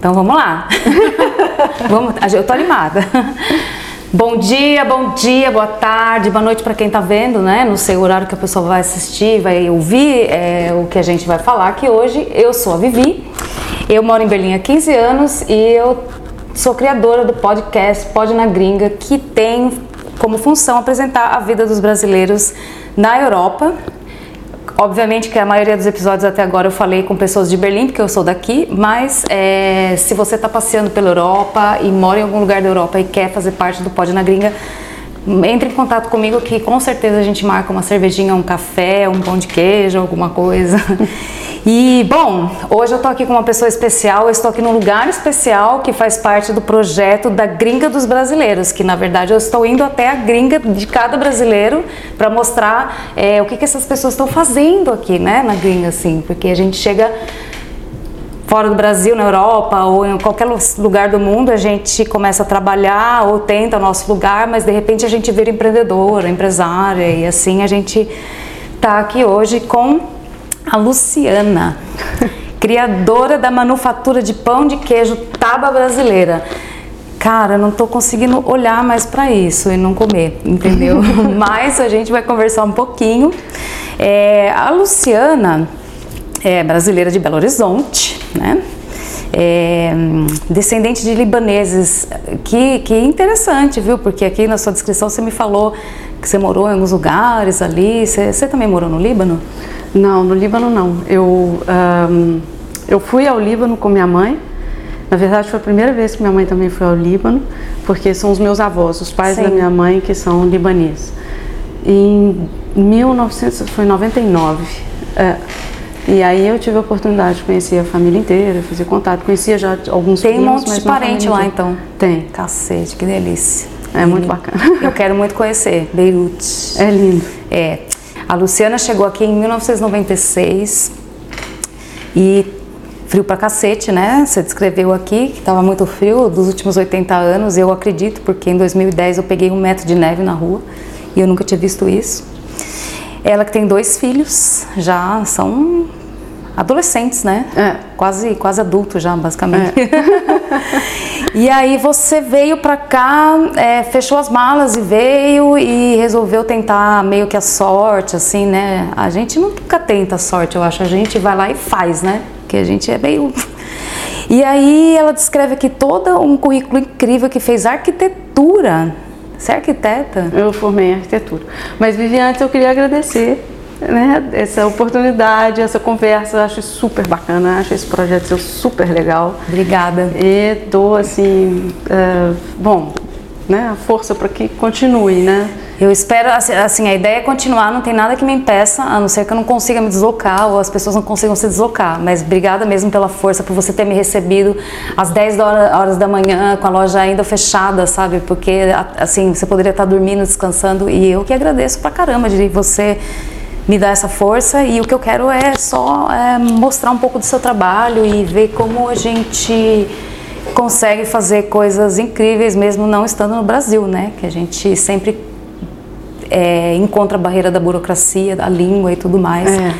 Então vamos lá. vamos, eu tô animada. Bom dia, bom dia, boa tarde, boa noite para quem está vendo, né? Não sei o horário que a pessoa vai assistir, vai ouvir é, o que a gente vai falar aqui hoje. Eu sou a Vivi, eu moro em Berlim há 15 anos e eu sou criadora do podcast Pod na Gringa, que tem como função apresentar a vida dos brasileiros na Europa Obviamente que a maioria dos episódios até agora eu falei com pessoas de Berlim, porque eu sou daqui, mas é, se você está passeando pela Europa e mora em algum lugar da Europa e quer fazer parte do Pod na Gringa, entre em contato comigo que com certeza a gente marca uma cervejinha, um café, um pão de queijo, alguma coisa. E bom, hoje eu estou aqui com uma pessoa especial, eu estou aqui num lugar especial que faz parte do projeto da Gringa dos Brasileiros, que na verdade eu estou indo até a gringa de cada brasileiro para mostrar é, o que, que essas pessoas estão fazendo aqui, né, na gringa, assim, porque a gente chega fora do Brasil, na Europa ou em qualquer lugar do mundo, a gente começa a trabalhar ou tenta o nosso lugar, mas de repente a gente vira empreendedora, empresária e assim a gente está aqui hoje com a Luciana, criadora da manufatura de pão de queijo Taba Brasileira. Cara, não tô conseguindo olhar mais para isso e não comer, entendeu? Mas a gente vai conversar um pouquinho. É, a Luciana é brasileira de Belo Horizonte, né? É, descendente de libaneses, que, que interessante, viu? Porque aqui na sua descrição você me falou que você morou em alguns lugares ali. Você, você também morou no Líbano? Não, no Líbano não. Eu, um, eu fui ao Líbano com minha mãe. Na verdade, foi a primeira vez que minha mãe também foi ao Líbano, porque são os meus avós, os pais Sim. da minha mãe, que são libaneses. Em 1999. É, e aí eu tive a oportunidade de conhecer a família inteira, fazer contato. Conhecia já alguns Tem primos, um monte de parente lá, então? Tem. Cacete, que delícia. É muito bacana. Eu quero muito conhecer Beirute. É lindo. É. A Luciana chegou aqui em 1996 e frio pra cacete, né? Você descreveu aqui que estava muito frio dos últimos 80 anos. Eu acredito, porque em 2010 eu peguei um metro de neve na rua e eu nunca tinha visto isso. Ela que tem dois filhos, já são adolescentes, né? É. Quase, quase adultos já, basicamente. É. e aí você veio pra cá, é, fechou as malas e veio e resolveu tentar meio que a sorte, assim, né? A gente nunca tenta a sorte, eu acho. A gente vai lá e faz, né? Que a gente é meio... E aí ela descreve aqui todo um currículo incrível que fez arquitetura. Você é arquiteta? Eu formei em arquitetura. Mas, Viviane, eu queria agradecer né, essa oportunidade, essa conversa. Eu acho super bacana, acho esse projeto seu super legal. Obrigada. E dou assim, uh, bom, né, força para que continue, né? Eu espero, assim, assim, a ideia é continuar, não tem nada que me impeça, a não ser que eu não consiga me deslocar ou as pessoas não consigam se deslocar. Mas obrigada mesmo pela força, por você ter me recebido às 10 horas da manhã, com a loja ainda fechada, sabe? Porque, assim, você poderia estar dormindo, descansando, e eu que agradeço pra caramba de você me dá essa força e o que eu quero é só é, mostrar um pouco do seu trabalho e ver como a gente consegue fazer coisas incríveis mesmo não estando no Brasil, né? Que a gente sempre é, encontra a barreira da burocracia, da língua e tudo mais. É.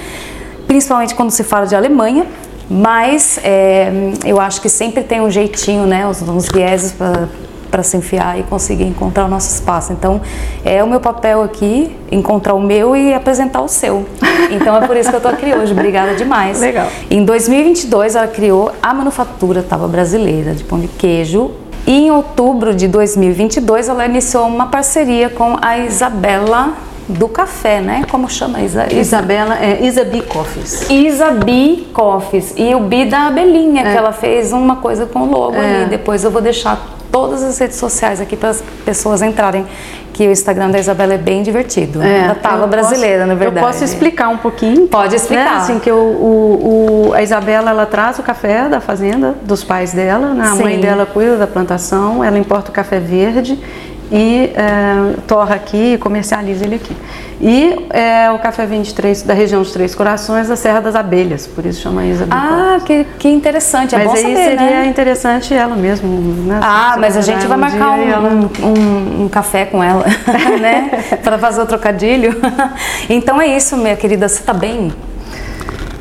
Principalmente quando se fala de Alemanha, mas é, eu acho que sempre tem um jeitinho, né? Uns, uns vieses para para se enfiar e conseguir encontrar o nosso espaço. Então, é o meu papel aqui encontrar o meu e apresentar o seu. Então, é por isso que eu estou aqui hoje. Obrigada demais. Legal. Em 2022, ela criou a Manufatura Tava Brasileira de Pão de Queijo. E em outubro de 2022, ela iniciou uma parceria com a Isabela do café, né? Como chama Isa? Isabela, é Isabi Coffees. Isabi Coffees. E o Bi da abelhinha, é. que ela fez uma coisa com o logo é. ali. Depois eu vou deixar todas as redes sociais aqui para as pessoas entrarem. Que o Instagram da Isabela é bem divertido. É, da Tava brasileira, na verdade. Eu posso explicar um pouquinho? Pode explicar. Né? Assim, que o, o, o, a Isabela, ela traz o café da fazenda, dos pais dela, né? a Sim. mãe dela cuida da plantação, ela importa o café verde e é, torra aqui e comercializa ele aqui. E é, o café 23 da região dos Três Corações, da Serra das Abelhas, por isso chama Isa Ah, que, que interessante, é mas bom aí saber, seria né? interessante ela mesmo. Né? Ah, mas a gente vai um marcar um, ela... um, um, um, café com ela, né? Para fazer o trocadilho. então é isso, minha querida, você está bem?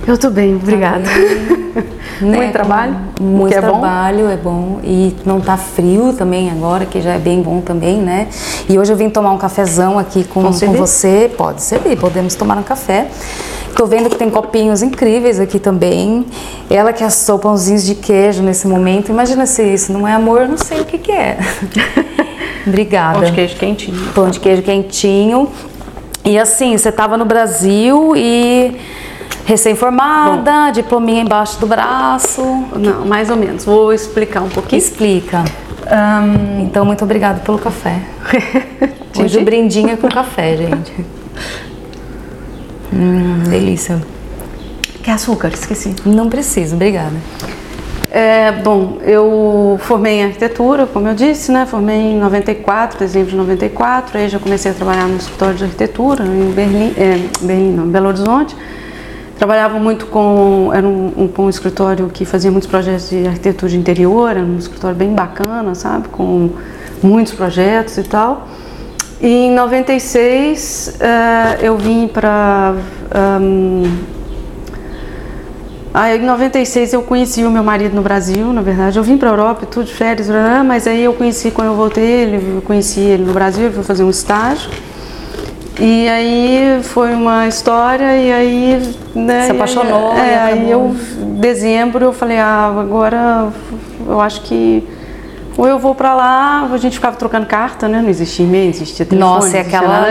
Eu estou bem, obrigada. Né? Muito trabalho? Muito é trabalho, bom. é bom. E não tá frio também agora, que já é bem bom também, né? E hoje eu vim tomar um cafezão aqui com, com você. Pode servir, podemos tomar um café. Tô vendo que tem copinhos incríveis aqui também. Ela que assou pãozinhos de queijo nesse momento. Imagina se isso não é amor, eu não sei o que, que é. Obrigada. Pão de queijo quentinho. Pão de queijo quentinho. E assim, você estava no Brasil e recém-formada, diplominha embaixo do braço. Não, mais ou menos. Vou explicar um pouquinho. Explica. Um... Então, muito obrigada pelo café. Hoje o brindinho é com café, gente. Hum, delícia. Quer açúcar? Esqueci. Não preciso, obrigada. É, bom, eu formei em arquitetura, como eu disse, né? Formei em 94, dezembro de 94. Aí já comecei a trabalhar no escritório de arquitetura em Berlim, é, Berlim não, Belo Horizonte. Trabalhava muito com, era um, um, um, escritório que fazia muitos projetos de arquitetura de interior, era um escritório bem bacana, sabe? Com muitos projetos e tal. E em 96 uh, eh, eu vim para um, Aí em 96 eu conheci o meu marido no Brasil, na verdade. Eu vim para a Europa, tudo de férias, mas aí eu conheci, quando eu voltei, ele, eu conheci ele no Brasil, ele fazer um estágio. E aí foi uma história e aí... Né, Se apaixonou aí, é, aí eu, dezembro, eu falei, ah, agora eu acho que ou eu vou para lá, a gente ficava trocando carta, né? Não existia e-mail, existia telefone. Nossa, é aquela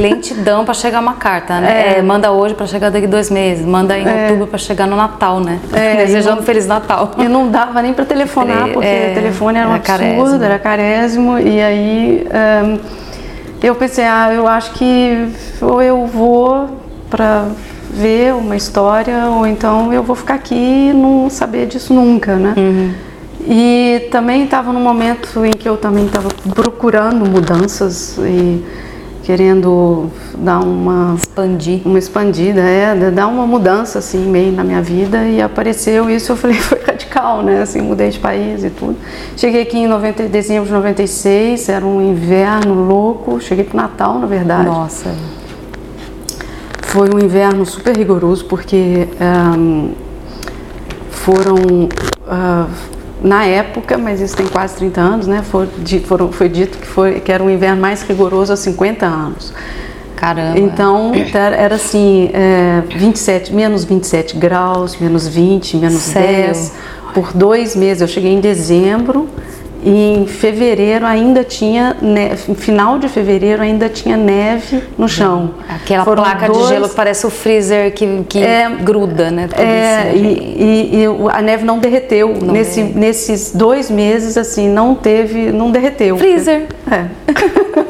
lentidão para chegar uma carta, né? É. É, manda hoje para chegar daqui dois meses, manda em é. outubro para chegar no Natal, né? É, Desejando não, Feliz Natal. E não dava nem para telefonar, porque é, o telefone era um era absurdo, carésimo. era carésimo. E aí um, eu pensei, ah, eu acho que ou eu vou para ver uma história, ou então eu vou ficar aqui e não saber disso nunca, né? Uhum. E também estava num momento em que eu também estava procurando mudanças e querendo dar uma expandir. uma expandida é dar uma mudança assim meio na minha vida e apareceu isso eu falei foi radical né assim mudei de país e tudo. Cheguei aqui em 90, dezembro de 96 era um inverno louco cheguei para Natal na verdade. Nossa. Foi um inverno super rigoroso porque um, foram uh, na época, mas isso tem quase 30 anos, né? Foi, foram, foi dito que, foi, que era um inverno mais rigoroso há 50 anos. Caramba. Então era assim, é, 27, menos 27 graus, menos 20, menos Sério? 10, por dois meses. Eu cheguei em dezembro em fevereiro ainda tinha, neve, final de fevereiro ainda tinha neve no chão. Aquela Foram placa dois, de gelo que parece o freezer que, que é, gruda, né? É, e, e, e, a neve não derreteu. Não Nesse, Nesses dois meses, assim, não teve, não derreteu. Freezer. É.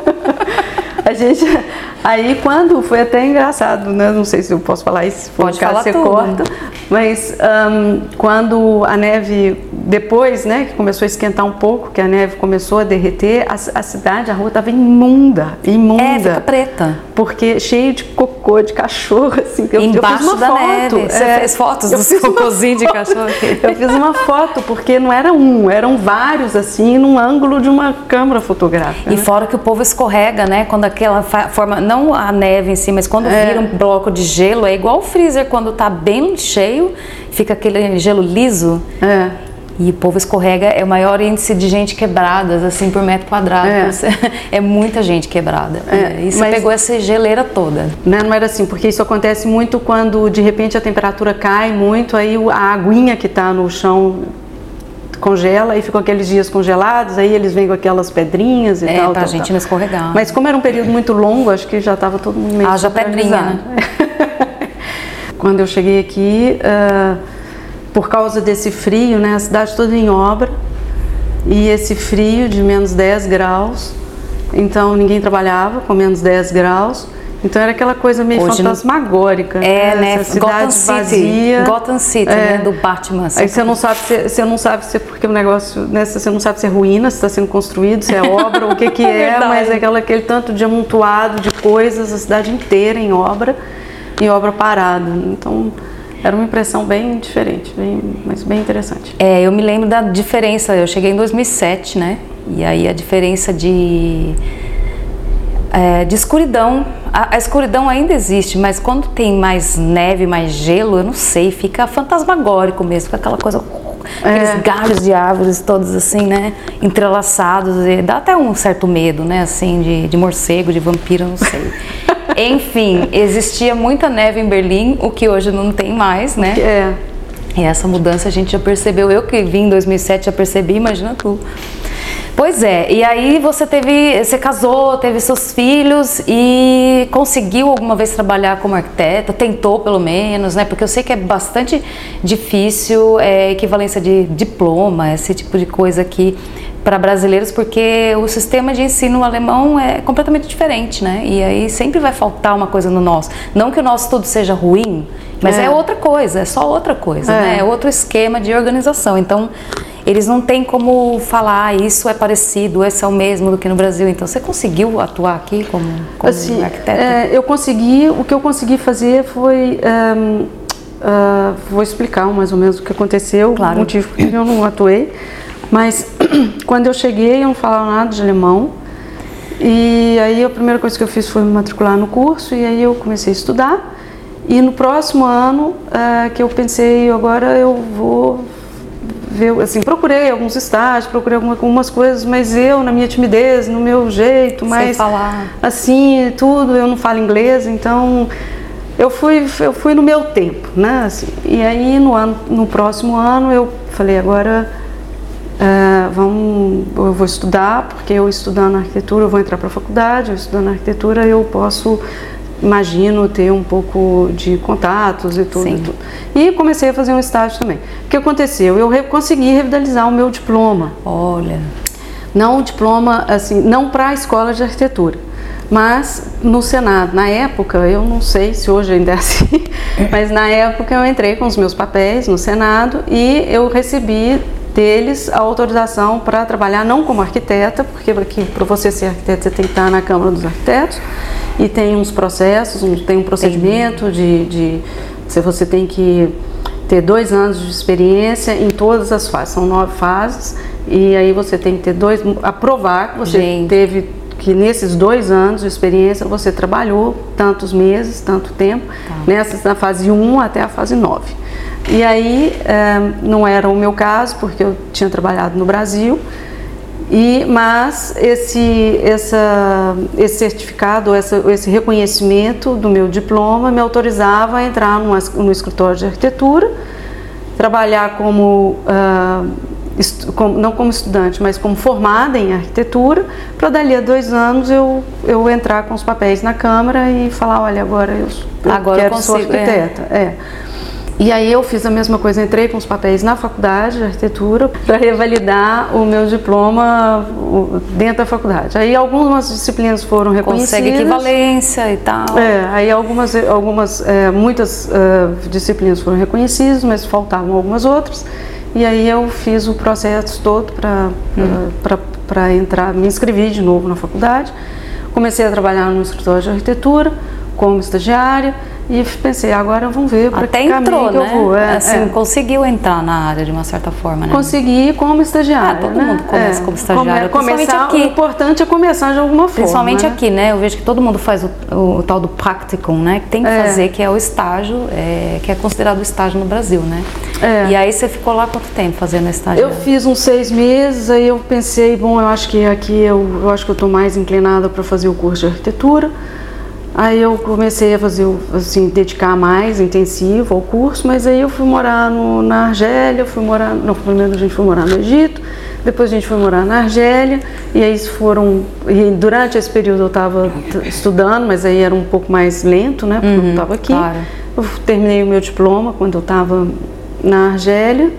gente, aí quando, foi até engraçado, né? Não sei se eu posso falar isso, Pode falar você tudo. corta. Mas um, quando a neve depois, né, que começou a esquentar um pouco, que a neve começou a derreter, a, a cidade, a rua estava imunda, imunda. É, fica preta. Porque cheio de cocô de cachorro, assim. Eu, Embaixo eu fiz uma da foto. neve. Você é, fez fotos dos cocôzinhos de cachorro? eu fiz uma foto, porque não era um, eram vários, assim, num ângulo de uma câmera fotográfica. E né? fora que o povo escorrega, né, quando aquela forma, não a neve em si, mas quando é. vira um bloco de gelo, é igual o freezer quando tá bem cheio, fica aquele gelo liso. É. E o povo escorrega, é o maior índice de gente quebrada, assim, por metro quadrado. É, é muita gente quebrada. É, e você pegou essa geleira toda. Né, não era assim, porque isso acontece muito quando de repente a temperatura cai muito, aí a aguinha que está no chão congela e ficam aqueles dias congelados, aí eles vêm com aquelas pedrinhas e é, tal. É, pra tal, gente tal. não escorregar. Mas como era um período muito longo, acho que já estava todo mundo meio Ah, já pedrinha, né? Quando eu cheguei aqui... Uh, por causa desse frio, né, a cidade toda em obra e esse frio de menos 10 graus, então ninguém trabalhava com menos 10 graus. Então era aquela coisa meio Hoje fantasmagórica. É, né? né? Essa cidade Gotham City, vazia. Gotham City, é. né? Do Batman. Aí você não sabe se você não sabe se é porque o negócio, né? Você não sabe se é ruína, se está sendo construído, se é obra, o que que é, é mas é aquela, aquele tanto de amontoado de coisas, a cidade inteira em obra, em obra parada. Então era uma impressão bem diferente, bem, mas bem interessante. É, eu me lembro da diferença. Eu cheguei em 2007, né? E aí a diferença de é, de escuridão. A, a, escuridão ainda existe, mas quando tem mais neve, mais gelo, eu não sei, fica fantasmagórico mesmo, fica aquela coisa. Aqueles é. galhos de árvores todos assim, né? Entrelaçados. dá até um certo medo, né? Assim, de, de morcego, de vampiro, não sei. Enfim, existia muita neve em Berlim, o que hoje não tem mais, né? É. E essa mudança a gente já percebeu. Eu que vim em 2007 já percebi, imagina tu. Pois é, e aí você teve, você casou, teve seus filhos e conseguiu alguma vez trabalhar como arquiteta? Tentou pelo menos, né? Porque eu sei que é bastante difícil, é, equivalência de diploma, esse tipo de coisa aqui para brasileiros, porque o sistema de ensino alemão é completamente diferente, né? E aí sempre vai faltar uma coisa no nosso. Não que o nosso tudo seja ruim, mas é, é outra coisa, é só outra coisa, é. né? É outro esquema de organização. Então, eles não têm como falar ah, isso é parecido, esse é o mesmo do que no Brasil. Então, você conseguiu atuar aqui como, como assim, arquiteto? É, eu consegui, o que eu consegui fazer foi. Um, uh, ah, vou explicar mais ou menos o que aconteceu, claro. o motivo que eu não atuei. Mas quando eu cheguei, eu não falava nada de alemão. E aí a primeira coisa que eu fiz foi me matricular no curso e aí eu comecei a estudar. E no próximo ano uh, que eu pensei, agora eu vou ver, assim, procurei alguns estágios, procurei algumas coisas, mas eu, na minha timidez, no meu jeito, mais assim, tudo, eu não falo inglês, então eu fui, eu fui no meu tempo, né? Assim, e aí no, ano, no próximo ano eu falei, agora uh, vamos, eu vou estudar, porque eu estudando arquitetura, eu vou entrar para a faculdade, eu estudando arquitetura eu posso imagino ter um pouco de contatos e tudo, e tudo. E comecei a fazer um estágio também. O que aconteceu? Eu consegui revitalizar o meu diploma. Olha. Não o diploma, assim, não para a escola de arquitetura, mas no Senado. Na época, eu não sei se hoje ainda é assim, mas na época eu entrei com os meus papéis no Senado e eu recebi deles a autorização para trabalhar não como arquiteta, porque para você ser arquiteto você tem que estar na Câmara dos Arquitetos e tem uns processos, um, tem um procedimento de, de se você tem que ter dois anos de experiência em todas as fases, são nove fases e aí você tem que ter dois, aprovar que você Gente. teve que nesses dois anos de experiência você trabalhou tantos meses, tanto tempo, tá. nessa na fase 1 até a fase 9. E aí é, não era o meu caso, porque eu tinha trabalhado no Brasil, e, mas esse, essa, esse certificado, essa, esse reconhecimento do meu diploma me autorizava a entrar numa, no escritório de arquitetura, trabalhar como, uh, como, não como estudante, mas como formada em arquitetura, para dali a dois anos eu, eu entrar com os papéis na Câmara e falar, olha, agora eu, eu agora quero eu consigo, ser arquiteta. É. é. E aí eu fiz a mesma coisa, entrei com os papéis na faculdade de arquitetura para revalidar o meu diploma dentro da faculdade. Aí algumas disciplinas foram reconhecidas. Consegue equivalência e tal. É, aí algumas, algumas é, muitas uh, disciplinas foram reconhecidas, mas faltavam algumas outras. E aí eu fiz o processo todo para hum. para entrar, me inscrevi de novo na faculdade. Comecei a trabalhar no escritório de arquitetura como estagiária e pensei, agora vamos ver para que entrou, né? eu vou. É, assim, é. conseguiu entrar na área de uma certa forma, né? Consegui como estagiária. Ah, todo né? mundo começa é. como estagiária. Come, começar, aqui. O importante é começar de alguma forma. Principalmente né? aqui, né? Eu vejo que todo mundo faz o, o, o tal do practicum, né? Que tem que é. fazer, que é o estágio, é, que é considerado estágio no Brasil, né? E aí você ficou lá quanto tempo fazendo estágio? Eu fiz uns seis meses, aí eu pensei, bom, eu acho que aqui eu, eu acho que eu estou mais inclinada para fazer o curso de arquitetura. Aí eu comecei a fazer, assim, dedicar mais intensivo ao curso, mas aí eu fui morar no, na Argélia, fui morar, não, primeiro a gente foi morar no Egito, depois a gente foi morar na Argélia, e aí foram, e durante esse período eu estava estudando, mas aí era um pouco mais lento, né, porque uhum, eu estava aqui. Claro. Eu terminei o meu diploma quando eu estava na Argélia,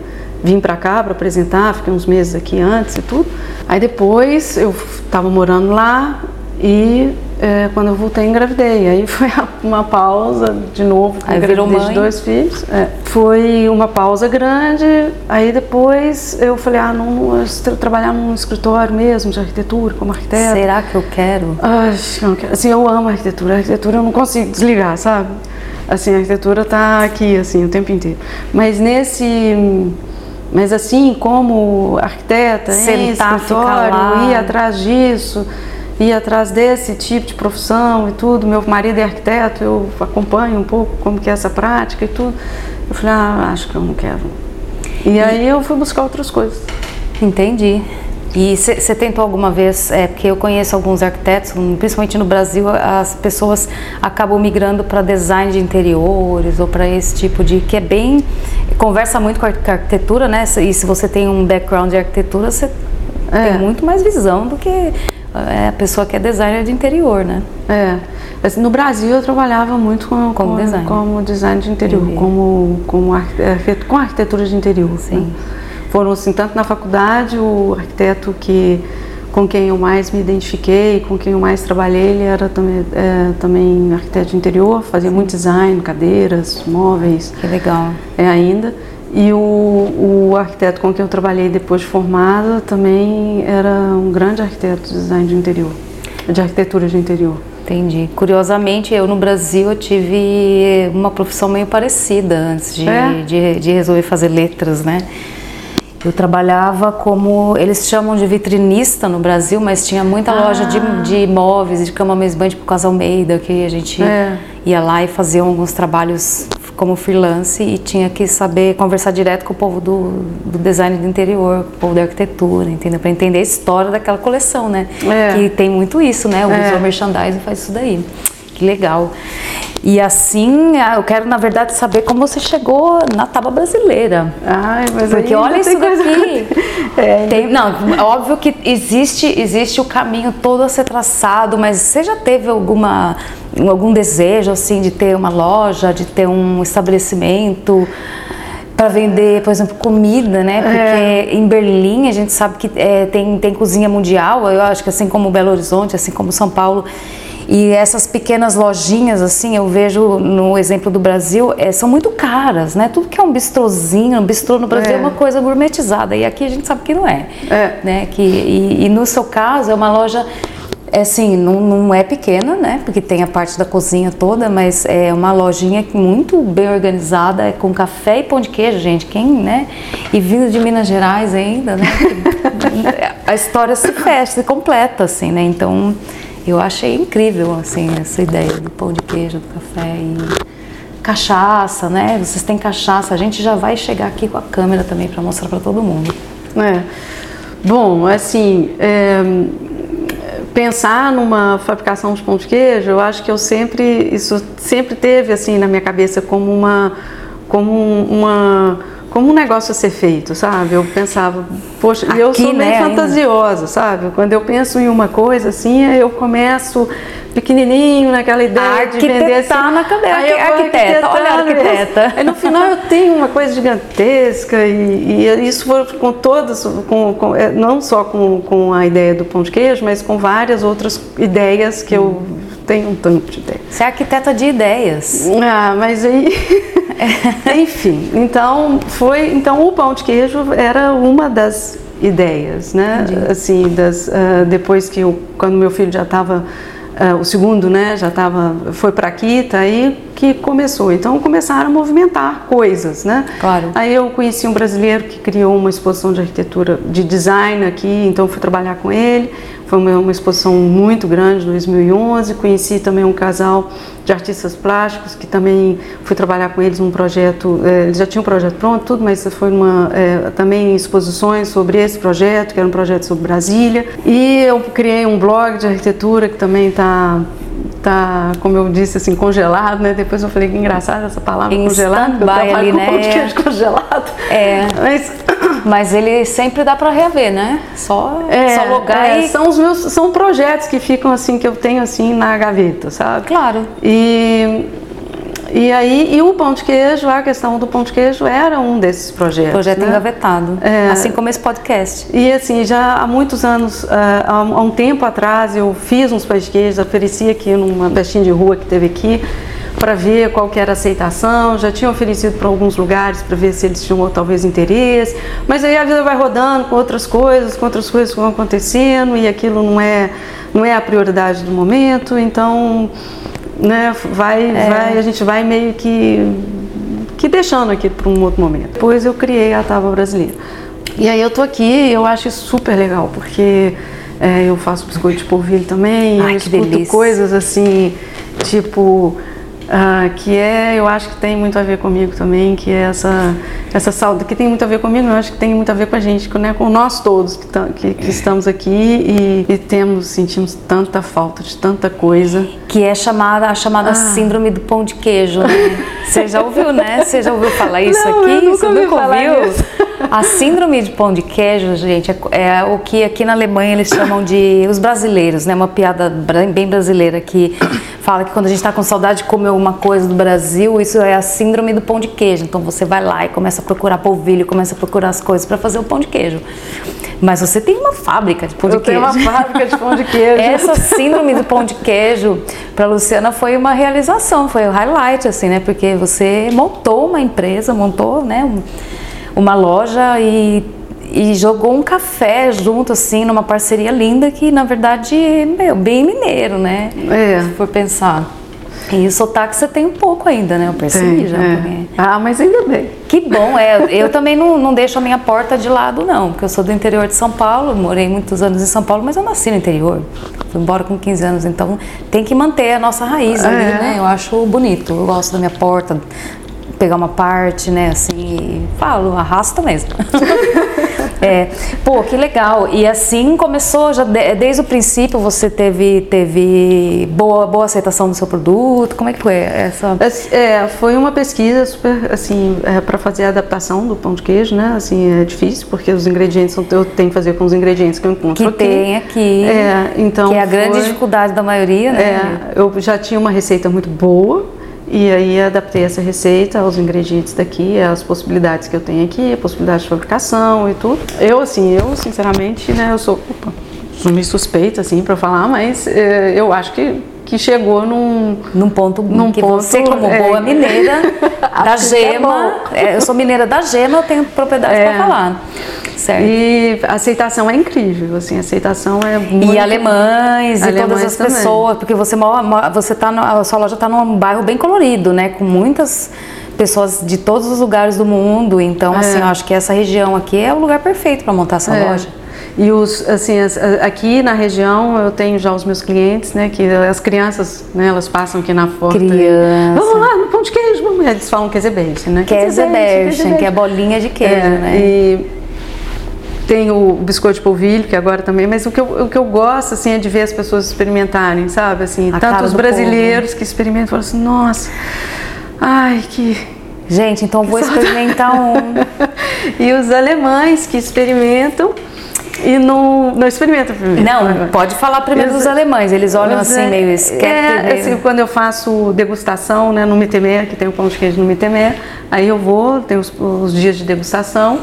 vim para cá para apresentar, fiquei uns meses aqui antes e tudo. Aí depois eu estava morando lá e é, quando eu voltei, engravidei. Aí foi uma pausa de novo, aí virou mãe. de dois filhos. É, foi uma pausa grande. Aí depois eu falei, ah, não, não trabalhar num escritório mesmo de arquitetura, como arquiteto. Será que eu quero? Que não quero. Assim, eu amo a arquitetura. A arquitetura eu não consigo desligar, sabe? Assim, a arquitetura está aqui, assim, o tempo inteiro. Mas nesse... Mas assim, como arquiteta, Sentar, em escritório, ir atrás disso ir atrás desse tipo de profissão e tudo. Meu marido é arquiteto, eu acompanho um pouco como que é essa prática e tudo. Eu falei, ah, acho que eu não quero. E aí eu fui buscar outras coisas. Entendi. E você tentou alguma vez, é, porque eu conheço alguns arquitetos, principalmente no Brasil, as pessoas acabam migrando para design de interiores ou para esse tipo de que é bem conversa muito com a arquitetura, né? E se você tem um background de arquitetura, você é. tem muito mais visão do que é, a pessoa que é designer de interior, né? É. Assim, no Brasil eu trabalhava muito com, como, com, design. como design de interior, como, como arquitetura, com arquitetura de interior. Sim. Né? foram assim, tanto na faculdade, o arquiteto que com quem eu mais me identifiquei, com quem eu mais trabalhei, ele era também, é, também arquiteto de interior, fazia Sim. muito design, cadeiras, móveis. Que legal. É ainda. E o, o arquiteto com quem eu trabalhei depois de formada também era um grande arquiteto de design de interior, de arquitetura de interior. Entendi. Curiosamente, eu no Brasil eu tive uma profissão meio parecida antes de, é? de, de resolver fazer letras, né? Eu trabalhava como, eles chamam de vitrinista no Brasil, mas tinha muita ah. loja de, de imóveis, de cama mesa banho, por causa Almeida, que a gente é. ia lá e fazia alguns trabalhos como freelance e tinha que saber conversar direto com o povo do, do design do interior, com o povo da arquitetura, entendeu? Para entender a história daquela coleção, né? É. Que tem muito isso, né? O é. merchandising faz isso daí. Que legal. E assim, eu quero na verdade saber como você chegou na tábua brasileira. Ai, mas Porque olha isso daqui. É, tem, não, óbvio que existe, existe o caminho todo a ser traçado, mas você já teve alguma algum desejo assim de ter uma loja, de ter um estabelecimento? para vender, por exemplo, comida, né? Porque é. em Berlim a gente sabe que é, tem, tem cozinha mundial, eu acho que assim como Belo Horizonte, assim como São Paulo, e essas pequenas lojinhas, assim, eu vejo no exemplo do Brasil, é, são muito caras, né? Tudo que é um bistrozinho, um bistrô no Brasil é. é uma coisa gourmetizada. E aqui a gente sabe que não é. é. Né? Que, e, e no seu caso, é uma loja é assim, não, não, é pequena, né? Porque tem a parte da cozinha toda, mas é uma lojinha muito bem organizada, é com café e pão de queijo, gente. Quem, né? E vindo de Minas Gerais ainda, né? a história se fecha, se completa, assim, né? Então, eu achei incrível, assim, essa ideia do pão de queijo, do café e cachaça, né? Vocês têm cachaça, a gente já vai chegar aqui com a câmera também para mostrar para todo mundo. É. Bom, assim, é, pensar numa fabricação de pão de queijo, eu acho que eu sempre, isso sempre teve assim na minha cabeça como uma, como uma como um negócio a ser feito, sabe? Eu pensava, poxa, e eu sou meio né, fantasiosa, sabe? Quando eu penso em uma coisa assim, eu começo pequenininho naquela ideia de vender assim. na cabeça, aí arquiteta, olha a arquiteta. Aí no final eu tenho uma coisa gigantesca e, e isso foi com todas, com, com, é, não só com, com a ideia do pão de queijo, mas com várias outras ideias que hum. eu tenho um tanto de ideias. Você é arquiteta de ideias. Ah, mas aí Enfim, então foi, então o pão de queijo era uma das ideias, né? Entendi. Assim, das, uh, depois que eu, quando meu filho já estava Uh, o segundo, né, já estava, foi para aqui, tá aí que começou. Então começaram a movimentar coisas, né? Claro. Aí eu conheci um brasileiro que criou uma exposição de arquitetura, de design aqui, então fui trabalhar com ele. Foi uma, uma exposição muito grande, 2011. Conheci também um casal de artistas plásticos que também fui trabalhar com eles num projeto. É, eles já tinham um projeto pronto, tudo, mas foi uma é, também exposições sobre esse projeto, que era um projeto sobre Brasília. E eu criei um blog de arquitetura que também está tá, como eu disse, assim, congelado, né? Depois eu falei que engraçado essa palavra em congelado, eu trabalho ali, né? pão de queijo congelado. É. Mas, mas ele sempre dá para reaver, né? Só, é, só logar é, e... São os meus, são projetos que ficam assim, que eu tenho assim na gaveta, sabe? Claro. E e aí, e o pão de queijo, a questão do pão de queijo era um desses projetos. Projeto né? engavetado, é, assim como esse podcast. E assim, já há muitos anos, uh, há, um tempo atrás, eu fiz uns pães de queijo, ofereci aqui numa festinha de rua que teve aqui, para ver qual que era a aceitação, já tinha oferecido para alguns lugares para ver se eles tinham talvez interesse, mas aí a vida vai rodando com outras coisas, com outras coisas que vão acontecendo e aquilo não é, não é a prioridade do momento, então né, vai, é. vai, a gente vai meio que, que deixando aqui para um outro momento. Depois eu criei a Tábua Brasileira. E aí eu tô aqui e eu acho isso super legal, porque É, eu faço biscoito de polvilho também. Ai, eu escuto delícia. coisas assim, tipo. Ah, que é, eu acho que tem muito a ver comigo também, que é essa, essa saúde, que tem muito a ver comigo, eu acho que tem muito a ver com a gente, com, né, com nós todos que, tam- que, que estamos aqui e, e temos, sentimos tanta falta de tanta coisa. Que é chamada, a chamada Ah. síndrome do pão de queijo, né? Você já ouviu, né? Você já ouviu falar isso Não, aqui? eu nunca Você nunca ouviu? A síndrome de pão de queijo, gente, é, é o que aqui na Alemanha eles chamam de os brasileiros, né? Uma piada bem brasileira que fala que quando a gente está com saudade de comer alguma coisa do Brasil, isso é a síndrome do pão de queijo. Então você vai lá e começa a procurar polvilho, começa a procurar as coisas para fazer o pão de queijo. Mas você tem uma fábrica de pão eu de tenho queijo. uma fábrica de pão de queijo. Essa síndrome do pão de queijo para Luciana foi uma realização, foi o highlight assim, né? Porque você montou uma empresa, montou, né, um- uma loja e, e jogou um café junto assim numa parceria linda que na verdade, meu, bem mineiro, né? É. Se for pensar. E o sotaque você tem um pouco ainda, né? Eu percebi Tem, já. é. porque- Ah, mas ainda bem. que bom, é. Eu também não, não deixo a minha porta de lado, não, porque eu sou do interior de São Paulo, morei muitos anos em São Paulo, mas eu nasci no interior. Fui embora com 15 anos, então tem que manter a nossa raiz ali, É. né? Eu acho bonito, eu gosto da minha porta, pegar uma parte, né, assim, e falo, arrasta mesmo. é, pô, que legal. E assim começou, já de- desde o princípio você teve, teve boa, boa aceitação do seu produto, como é que foi essa... É, foi uma pesquisa super, assim, para fazer a adaptação do pão de queijo, né? Assim, é difícil porque os ingredientes são- eu tenho que fazer com os ingredientes que eu encontro Que aqui. tem aqui. É, então que é a grande foi- dificuldade da maioria, né? É, eu já tinha uma receita muito boa e aí adaptei essa receita aos ingredientes daqui, às possibilidades que eu tenho aqui, a possibilidade de fabricação e tudo. Eu, assim, eu sinceramente, né, eu sou, opa, sou meio suspeita, assim, para falar, mas é, eu acho que, que chegou num... Num ponto Num que ponto, você, como é. boa mineira da é gema, é, eu sou mineira da gema, eu tenho propriedade É. para falar. Certo. E a aceitação é incrível, assim, a aceitação é muito... E alemães e Alemães todas as também. pessoas, porque você mora, você tá no- a sua loja está num bairro bem colorido, né? Com muitas pessoas de todos os lugares do mundo. Então, assim, eu acho que essa região aqui é o lugar perfeito para montar essa É. loja. E os, assim, as- aqui na região eu tenho já os meus clientes, né, que as crianças, né, elas passam aqui na porta. e, Criança. Vamos lá no pão de queijo, vamos. Eles falam Käseberchen, né? Käseberchen, que é bolinha de queijo, É, né? E tem o biscoito de polvilho, que agora também, mas o que, eu, o que eu gosto, assim, é de ver as pessoas experimentarem, sabe? Assim, A tanto os do brasileiros que experimentam, falam assim, nossa, ai, que... Gente, então eu vou experimentar um. e os alemães que experimentam e não, não experimentam primeiro. Não, pode falar primeiro Eles- dos alemães. Eles olham assim, é- meio esquéticos. É, assim, quando eu faço degustação né, no Mitemé, que tem o pão de queijo no Mitemé, aí eu vou, tem os, os dias de degustação,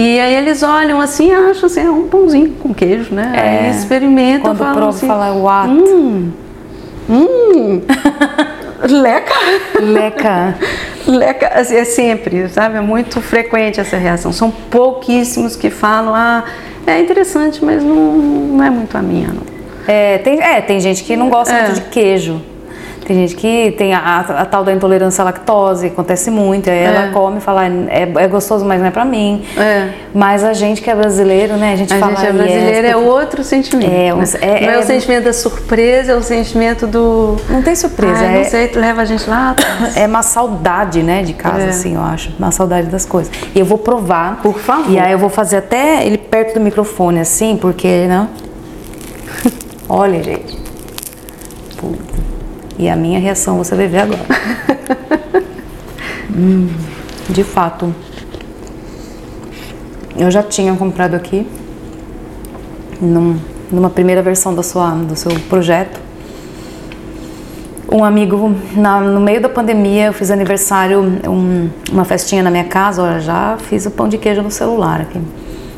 e aí eles olham assim, acham assim, é um pãozinho com queijo, né? É, aí experimentam, Quando falam prova, assim, fala what? hum, hum, leca, Leca. leca, assim, é sempre, sabe? É muito frequente essa reação. São pouquíssimos que falam, ah, é interessante, mas não, não é muito a minha, não. É tem, é, tem gente que não gosta É. muito de queijo. Tem gente que tem a, a- tal da intolerância à lactose, acontece muito. Aí ela É. come e fala, é, é gostoso, mas não é pra mim. É. Mas a gente que é brasileiro, né? A gente A fala. gente é brasileiro, é outro sentimento. É, né? um- é- não é, é- o sentimento da surpresa, é o sentimento do. Não tem surpresa, Ai, é, não sei, tu leva a gente lá. atrás. é uma saudade, né, de casa, É. assim, eu acho. Uma saudade das coisas. E eu vou provar. Por favor. E aí eu vou fazer até ele perto do microfone, assim, porque, né? Olha, gente. Puta. E a minha reação você vai ver agora. Hum, de fato. Eu já tinha comprado aqui. num- numa primeira versão da sua, do seu projeto. Um amigo, na- no meio da pandemia, eu fiz aniversário, um- uma festinha na minha casa, olha, já fiz o pão de queijo no celular aqui.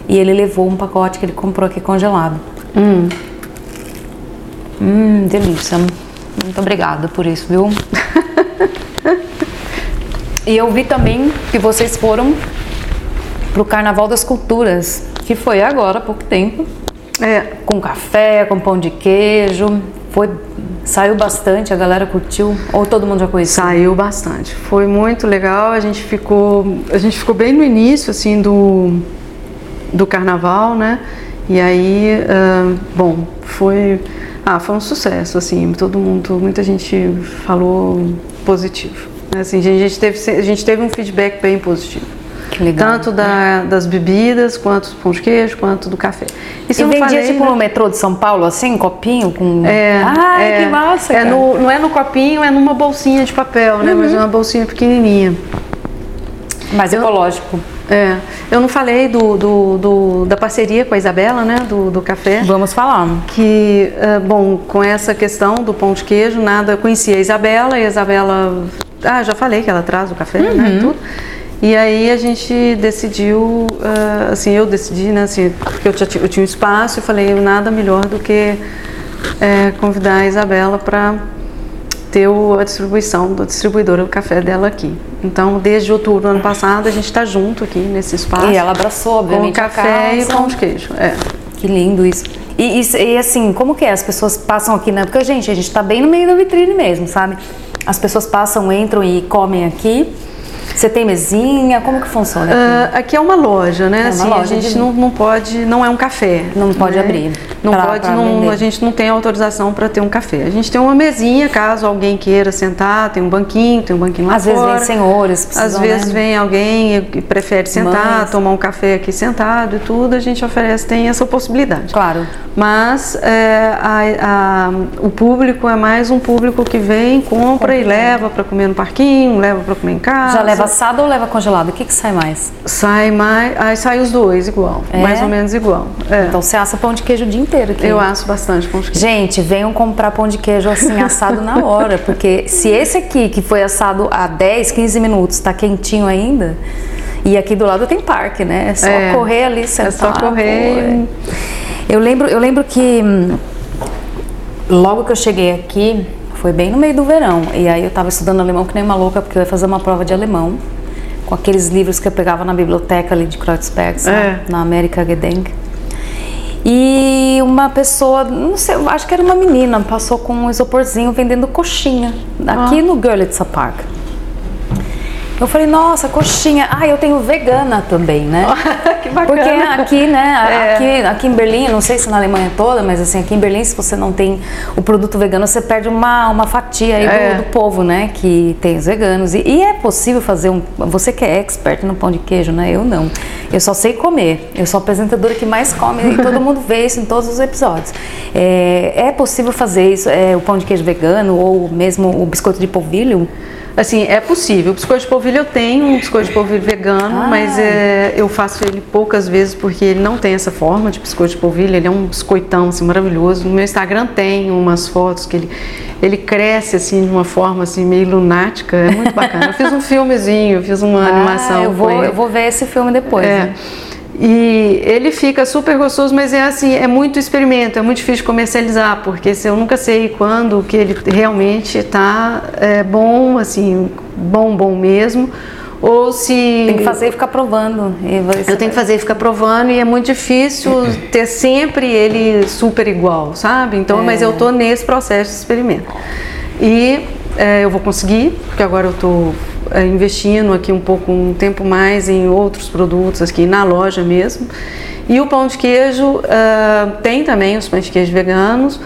E ele levou um pacote que ele comprou aqui congelado. Hum, delícia. Muito obrigada por isso, viu? e eu vi também que vocês foram pro Carnaval das Culturas, que foi agora há pouco tempo É, com café, com pão de queijo. Foi, saiu bastante, a galera curtiu. Ou todo mundo já conhecia? saiu bastante. Foi muito legal. A gente ficou, a gente ficou bem no início assim do do carnaval, né? E aí, uh, bom, foi, ah, foi um sucesso, assim, todo mundo, muita gente falou positivo. Assim, a gente teve, a gente teve um feedback bem positivo. Que legal. Tanto da, das bebidas, quanto do pão de queijo, quanto do café. Isso e vendia falei, tipo né? no metrô de São Paulo, assim, copinho com. É. Ai, é, que massa! É no, não é no copinho, é numa bolsinha de papel, né? Uhum. Mas é uma bolsinha pequenininha. Mais ecológico. É, eu não falei do, do, do, da parceria com a Isabela, né, do, do café. Vamos falar. Que, uh, bom, com essa questão do pão de queijo, nada, conhecia a Isabela e a Isabela, ah, já falei que ela traz o café, né, uhum. né, tudo. E aí a gente decidiu, uh, assim, eu decidi, né, assim, porque eu, tinha, eu tinha um espaço e falei, nada melhor do que é, convidar a Isabela para ter a distribuição da distribuidora do café dela aqui. Então, desde outubro do ano passado, a gente está junto aqui nesse espaço. E ela abraçou, obviamente, com café e pão de queijo. É. Que lindo isso. E, e, e, assim, como que é? As pessoas passam aqui, né? Porque, gente, a gente está bem no meio da vitrine mesmo, sabe? As pessoas passam, entram e comem aqui. Você tem mesinha? Como que funciona aqui? Uh, aqui é uma loja, né? É uma assim, loja a gente de... não, não pode, não é um café. Não pode né? abrir. Não pra, pode, pra não, a gente não tem autorização para ter um café. A gente tem uma mesinha, caso alguém queira sentar, tem um banquinho, tem um banquinho lá Às fora. vezes vem senhores, precisam, Às vezes né? vem alguém que prefere sentar, tomar um café aqui sentado e tudo, a gente oferece, tem essa possibilidade. Claro. Mas é, a, a, o público é mais um público que vem, compra, e leva para comer no parquinho, leva para comer em casa. Já leva assado ou leva congelado? O que, que sai mais? Sai mais. Aí sai os dois igual. É? Mais ou menos igual. É. Então você assa pão de queijo o dia inteiro aqui. Eu asso bastante pão de queijo. Gente, venham comprar pão de queijo assim assado na hora. Porque se esse aqui, que foi assado há 10, 15 minutos, está quentinho ainda. E aqui do lado tem parque, né? É só é, correr ali, sentar. É só correr. Pô, eu lembro, eu lembro que hum, logo que eu cheguei aqui, foi bem no meio do verão. E aí eu tava estudando alemão que nem uma louca, porque eu ia fazer uma prova de alemão. Com aqueles livros que eu pegava na biblioteca ali de Kreuzberg, é. na América Gedenk. E uma pessoa, não sei, acho que era uma menina, passou com um isoporzinho vendendo coxinha aqui ah. no Görlitzer Park. Eu falei, nossa, coxinha. Ah, eu tenho vegana também, né? que bacana. Porque aqui, né, é. aqui, aqui em Berlim, não sei se na Alemanha toda, mas assim, aqui em Berlim, se você não tem o produto vegano, você perde uma, uma fatia aí é. do, do, povo, né, que tem os veganos. E, e, é possível fazer um. Você que é expert no pão de queijo, né? Eu não. Eu só sei comer. Eu sou a apresentadora que mais come e todo mundo vê isso em todos os episódios. É, é possível fazer isso, é, o pão de queijo vegano ou mesmo o biscoito de polvilho? Assim, é possível. O biscoito de polvilho eu tenho um biscoito de polvilho vegano, ah. mas é, eu faço ele poucas vezes porque ele não tem essa forma de biscoito de polvilho. Ele é um biscoitão assim, maravilhoso. No meu Instagram tem umas fotos que ele, ele cresce assim de uma forma assim meio lunática. É muito bacana. Eu fiz um filmezinho, fiz uma ah, animação. Eu vou, eu vou ver esse filme depois. É. Né? E ele fica super gostoso, mas é assim, é muito experimento, é muito difícil comercializar, porque eu nunca sei quando que ele realmente está é, bom, assim, bom, bom mesmo, ou se... Tem que fazer e ficar provando. E eu tenho que fazer e ficar provando, e é muito difícil ter sempre ele super igual, sabe? Então, é. mas eu tô nesse processo de experimento. E é, eu vou conseguir, porque agora eu estou é, investindo aqui um pouco, um tempo mais em outros produtos aqui na loja mesmo. E o pão de queijo, uh, tem também os pães de queijo veganos,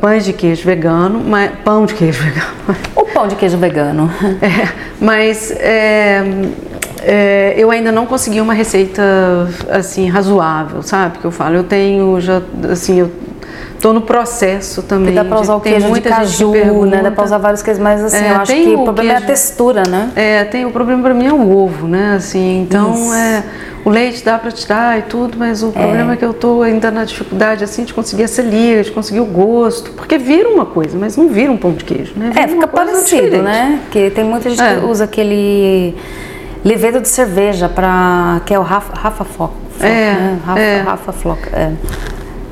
pães de queijo vegano, mas, pão de queijo vegano. O pão de queijo vegano. É, mas é, é, eu ainda não consegui uma receita assim razoável, sabe? Que eu falo, eu tenho já assim, eu Estou no processo também. dá para usar o queijo de caju, né? Dá para usar vários queijos, mas assim, é, eu acho que o, problema queijo, é a textura, né? É, tem o problema para mim é o ovo, né? Assim, então Isso. é o leite dá para tirar e tudo, mas o é. problema é que eu estou ainda na dificuldade assim de conseguir essa liga, de conseguir o gosto, porque vira uma coisa, mas não vira um pão de queijo, né? Vira é, fica parecido, diferente. né? Porque tem muita gente é. que usa aquele levedo de cerveja para que é o Rafa, Rafa Flock, é, né? Rafa, é. Rafa Flock, é.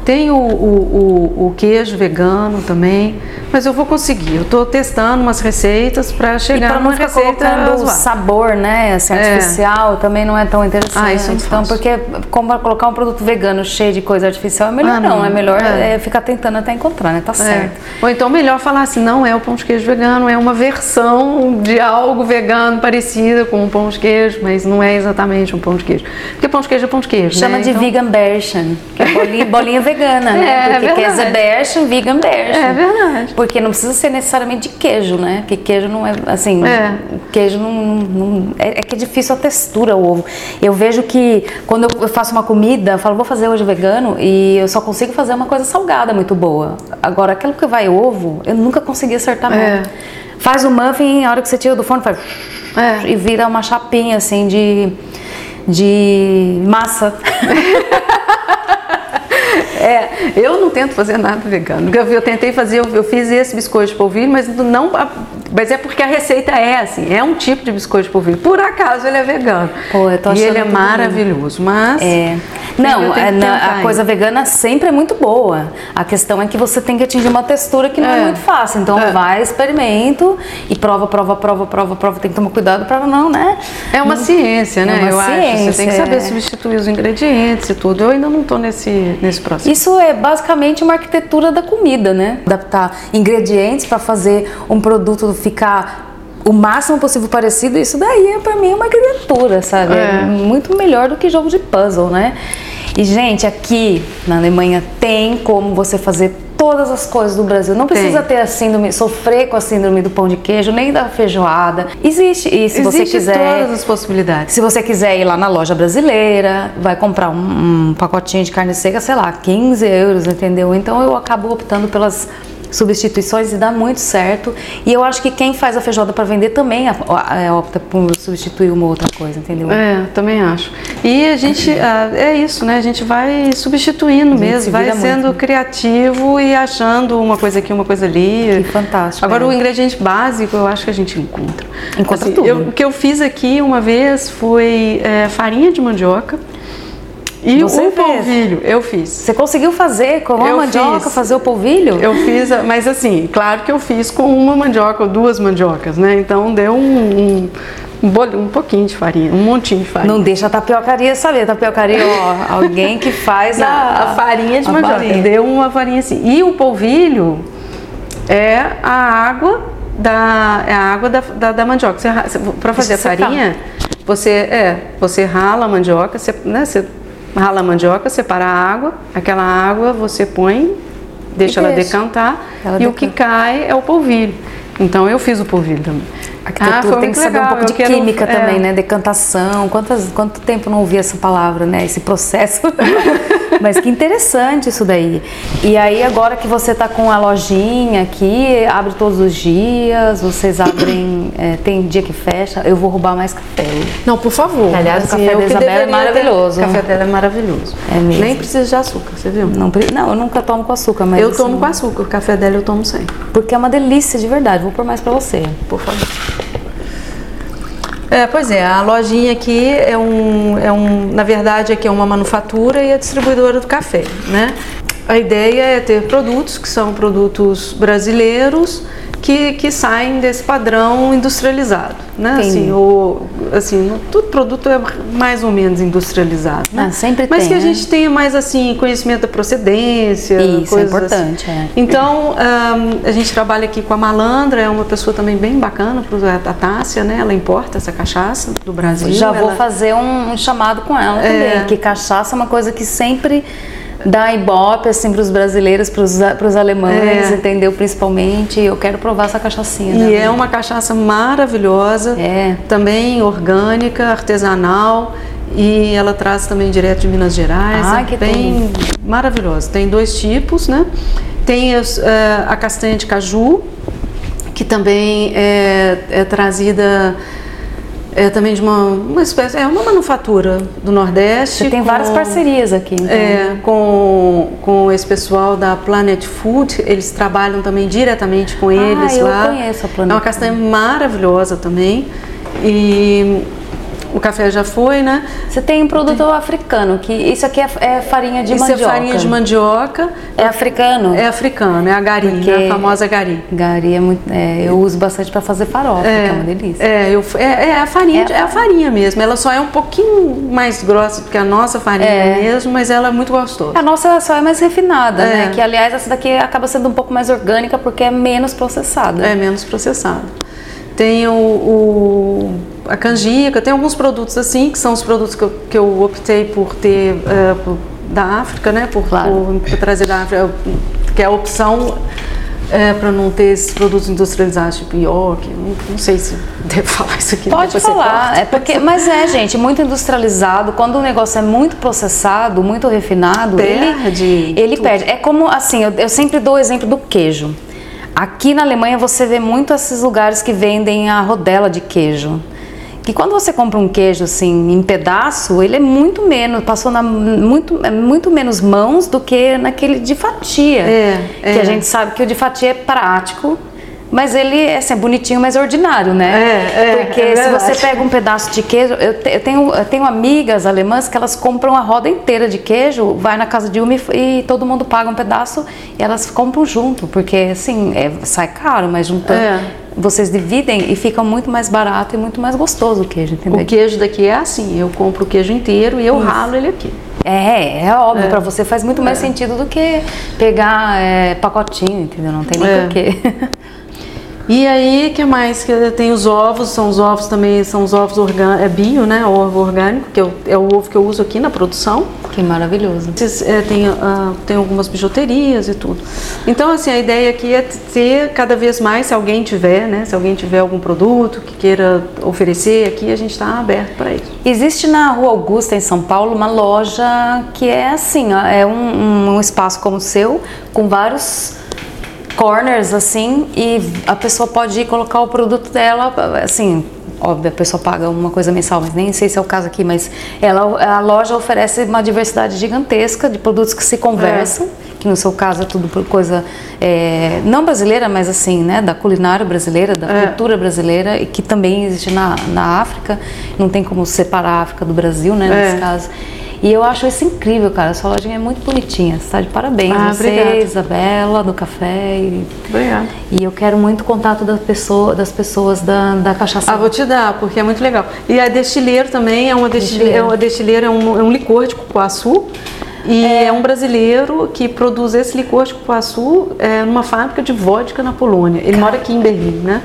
Tem o, o, o, o queijo vegano também, mas eu vou conseguir. Eu estou testando umas receitas para chegar numa não ficar colocando o sabor, né, assim, É. artificial, também não é tão interessante. Ah, isso não então, faço. porque como colocar um produto vegano cheio de coisa artificial é melhor Ah, não, não. é melhor É. é, ficar tentando até encontrar, né? Tá É. certo. Ou então melhor falar assim, não é o pão de queijo vegano, é uma versão de algo vegano parecida com um pão de queijo, mas não é exatamente um pão de queijo. Porque pão de queijo é pão de queijo, Chama né? de Então- vegan version, que é bolinha, bolinha vegana, né? É, Porque verdade. queijo version, vegan version. É verdade. Porque não precisa ser necessariamente de queijo, né? Porque queijo não é, assim, É. queijo não, não- é, é que é difícil a textura o ovo. Eu vejo que quando eu- faço uma comida, eu falo, vou fazer hoje vegano e eu só consigo fazer uma coisa salgada muito boa. Agora, aquilo que vai ovo, eu nunca consegui acertar É. muito. Faz o muffin, a hora que você tira do forno, faz É. e vira uma chapinha assim de de massa. É, eu não tento fazer nada vegano. Eu, eu tentei fazer, eu, eu fiz esse biscoito de polvilho, mas não, mas é porque a receita é assim, é um tipo de biscoito de polvilho. Por acaso ele é vegano. Pô, eu tô e achando ele é maravilhoso, mas É. Não, é, tentar a coisa vegana sempre é muito boa. A questão é que você tem que atingir uma textura que não é, É. muito fácil. Então É. vai, experimento e prova, prova, prova, prova, prova. Tem que tomar cuidado para não, né? É uma ciência, né? É uma eu acho. Você tem que ciência, saber é. substituir os ingredientes e tudo. Eu ainda não estou nesse, nesse processo. Isso é basicamente uma arquitetura da comida, né? Adaptar ingredientes para fazer um produto ficar o máximo possível parecido, isso daí é para mim uma arquitetura, sabe? É. muito melhor do que jogo de puzzle, né? E gente, aqui na Alemanha tem como você fazer todas as coisas do Brasil. Não precisa Tem. ter a síndrome, sofrer com a síndrome do pão de queijo, nem da feijoada. Existe. E se você Existem quiser todas as possibilidades. se você quiser ir lá na loja brasileira, vai comprar um, um pacotinho de carne seca, sei lá, 15 euros, entendeu? Então eu acabo optando pelas substituições e dá muito certo. E eu acho que quem faz a feijoada para vender também é, opta por substituir uma outra coisa, entendeu? É, também acho. E a gente, ah, é isso, né? A gente vai substituindo gente mesmo, vai sendo muito. criativo e achando uma coisa aqui, uma coisa ali. Que fantástico, Agora, é. o ingrediente básico eu acho que a gente encontra. Encontra tudo. eu- o que eu fiz aqui uma vez foi é, farinha de mandioca e Você o fez? polvilho. Eu fiz. Você conseguiu fazer com a Eu mandioca, fiz. fazer o polvilho? Eu fiz, a- mas assim, claro que eu fiz com uma mandioca ou duas mandiocas, né? Então deu um, um, um, um pouquinho de farinha, um montinho de farinha. Não deixa a tapiocaria saber. Tapiocaria, ó, alguém que faz a, a farinha de a mandioca. farinha. Deu uma farinha assim. E o polvilho é a água da, é a água da, da, da mandioca. Para fazer a secar. farinha, você é, você rala a mandioca, você, né, você rala a mandioca, separa a água, aquela água você põe, deixa E ela deixa. decantar Ela e o que decanta. cai é o polvilho. Então eu fiz o polvilho também. Arquitetura Ah, tem que saber um legal, pouco de quero- química é. também, né? Decantação. Quantas, quanto tempo não ouvi essa palavra, né? Esse processo. Mas que interessante isso daí. E aí, agora que você tá com a lojinha aqui, abre todos os dias, vocês abrem. é, tem dia que fecha. Eu vou roubar mais café. Não, por favor. Aliás, o café da Isabela é ter- maravilhoso. O café dela é maravilhoso. É mesmo. Nem precisa de açúcar, você viu? Não, não, eu nunca tomo com açúcar, mas. Eu assim, tomo com açúcar, o café dela eu tomo sem, Porque é uma delícia de verdade. Vou pôr mais pra você. por favor. É, pois é, a lojinha aqui é um, é um, na verdade aqui é uma manufatura e a distribuidora do café, né? A ideia é ter produtos que são produtos brasileiros que, que saem desse padrão industrializado, né? Entendi. Assim, o, assim, todo produto é mais ou menos industrializado, né? Ah, sempre Mas tem, que a né? gente tenha mais assim conhecimento da procedência, Isso, é coisas importante, assim. é. Então, ahn, a gente trabalha aqui com a Malandra, é uma pessoa também bem bacana, a Tássia, né? Ela importa essa cachaça do Brasil. Já vou ela- fazer um, um chamado com ela É. também, que cachaça é uma coisa que sempre dá ibope assim para os brasileiros, para os alemães, É. entendeu? Principalmente, eu quero provar essa cachaçinha. E dela. é uma cachaça maravilhosa, É. também orgânica, artesanal. E ela traz também direto de Minas Gerais. Ai, é que bem maravilhosa. Tem dois tipos, né? Tem as, eh, a castanha de caju, que também é, é trazida é, também de uma, uma espécie, é uma manufatura do Nordeste. Você tem com- várias parcerias aqui. Então. É, com, com esse pessoal da Planet Food, eles trabalham também diretamente com eles Ah, eu lá. conheço a Planet É uma castanha maravilhosa também. E o café já foi, né? Você tem um produto tem... africano, que isso aqui é, é farinha de isso mandioca. Isso é farinha de mandioca. É africano? É africano, é a gari, Porque né? a famosa gari. Gari é muito, é, eu uso bastante para fazer farofa, é, que é uma delícia. É, eu, é, é a farinha, é a, é farinha mesmo. Ela só é um pouquinho mais grossa do que a nossa farinha é. mesmo, mas ela é muito gostosa. A nossa só é mais refinada, né? É. Que aliás essa daqui acaba sendo um pouco mais orgânica porque é menos processada. É menos processada. Tem o, o, a canjica, tem alguns produtos assim, que são os produtos que eu, que eu optei por ter uh, por, da África, né? Por, claro. por, por, trazer da África, que é a opção é, para não ter esses produtos industrializados, tipo York, não, não sei se devo falar isso aqui. Pode falar, é porque, mas é, gente, muito industrializado, quando o negócio é muito processado, muito refinado, perde ele, ele perde. É como, assim, eu, eu sempre dou o exemplo do queijo. Aqui na Alemanha você vê muito esses lugares que vendem a rodela de queijo. Que quando você compra um queijo assim em pedaço, ele é muito menos, passou na muito, é muito menos mãos do que naquele de fatia. É, é. Que a gente sabe que o de fatia é prático, mas ele é assim, bonitinho, mas ordinário, né? É, é, Porque é se você pega um pedaço de queijo, eu, te, eu, tenho, eu tenho amigas alemãs que elas compram a roda inteira de queijo, vai na casa de uma e, e todo mundo paga um pedaço e elas compram junto, porque assim, é, sai caro, mas juntando. É. Vocês dividem e fica muito mais barato e muito mais gostoso o queijo, entendeu? O queijo daqui é assim, eu compro o queijo inteiro e eu Isso. ralo ele aqui. É, é óbvio, é. para você faz muito mais é. sentido do que pegar é, pacotinho, entendeu? Não tem nem é. porquê. E aí, que mais? Que tem os ovos, são os ovos também, são os ovos orgânicos, é bio, né? O ovo orgânico, que é o, é o, ovo que eu uso aqui na produção. Que maravilhoso. É, tem, uh, tem algumas bijuterias e tudo. Então, assim, a ideia aqui é ter cada vez mais, se alguém tiver, né? Se alguém tiver algum produto que queira oferecer aqui, a gente está aberto para isso. Existe na Rua Augusta, em São Paulo, uma loja que é assim, ó, é um, um espaço como o seu, com vários corners assim e a pessoa pode ir colocar o produto dela, assim, óbvio, a pessoa paga uma coisa mensal, mas nem sei se é o caso aqui, mas ela, a loja oferece uma diversidade gigantesca de produtos que se conversam, é. que no seu caso é tudo por coisa é, não brasileira, mas assim, né, da culinária brasileira, da é. cultura brasileira e que também existe na, na África, não tem como separar a África do Brasil, né, nesse é. caso. E eu acho isso incrível, cara. A sua lojinha é muito bonitinha. Você tá de parabéns. Ah, você, obrigada. Isabela, do café. E... Obrigada. E eu quero muito contato da pessoa, das pessoas da, da cachaça. Ah, vou te dar, porque é muito legal. E a destileiro também é uma destileiro. É uma é um, é um licor de cupuaçu. E é. é. um brasileiro que produz esse licor de cupuaçu é, numa fábrica de vodka na Polônia. Ele mora aqui em Berlim, né?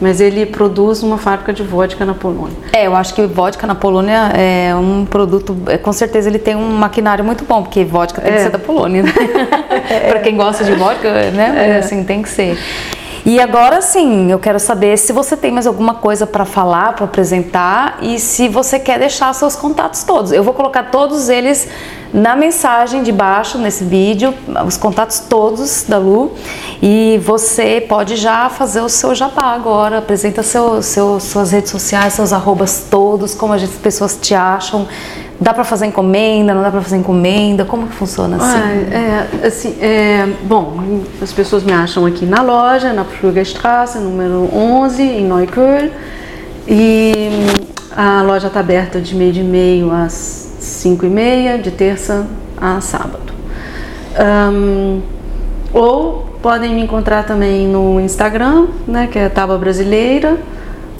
Mas ele produz uma fábrica de vodka na Polônia. É, eu acho que vodka na Polônia é um produto, é, com certeza ele tem um maquinário muito bom, porque vodka tem é. que ser da Polônia, né? é. Para quem gosta de vodka, né? É. Assim, tem que ser. E agora sim, eu quero saber se você tem mais alguma coisa para falar, para apresentar e se você quer deixar seus contatos todos. Eu vou colocar todos eles na mensagem de baixo nesse vídeo, os contatos todos da Lu, e você pode já fazer o seu jabá agora, apresenta seu, seu, suas redes sociais, seus arrobas todos, como as pessoas te acham, Dá para fazer encomenda, não dá para fazer encomenda? Como que funciona assim? Ah, é, assim é, bom, as pessoas me acham aqui na loja, na Pflugerstraße, número 11, em Neukölln. E a loja está aberta de meio de meio às 5 e meia, de terça a sábado. Um, ou podem me encontrar também no Instagram, né, que é Tábua Brasileira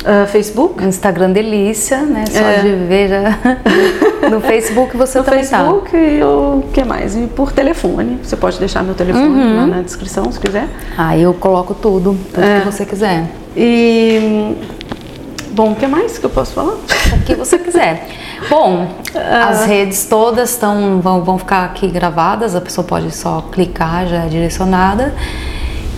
Uh, Facebook? Instagram Delícia, né? Só é. de ver já. no Facebook você no também tá. Facebook tá. e o que mais? E por telefone. Você pode deixar meu telefone uhum. lá na descrição se quiser. Ah, eu coloco tudo, tudo é. que você quiser. E bom, o que mais que eu posso falar? O que você quiser. Bom, uh, as redes todas estão vão, vão ficar aqui gravadas, a pessoa pode só clicar, já é direcionada.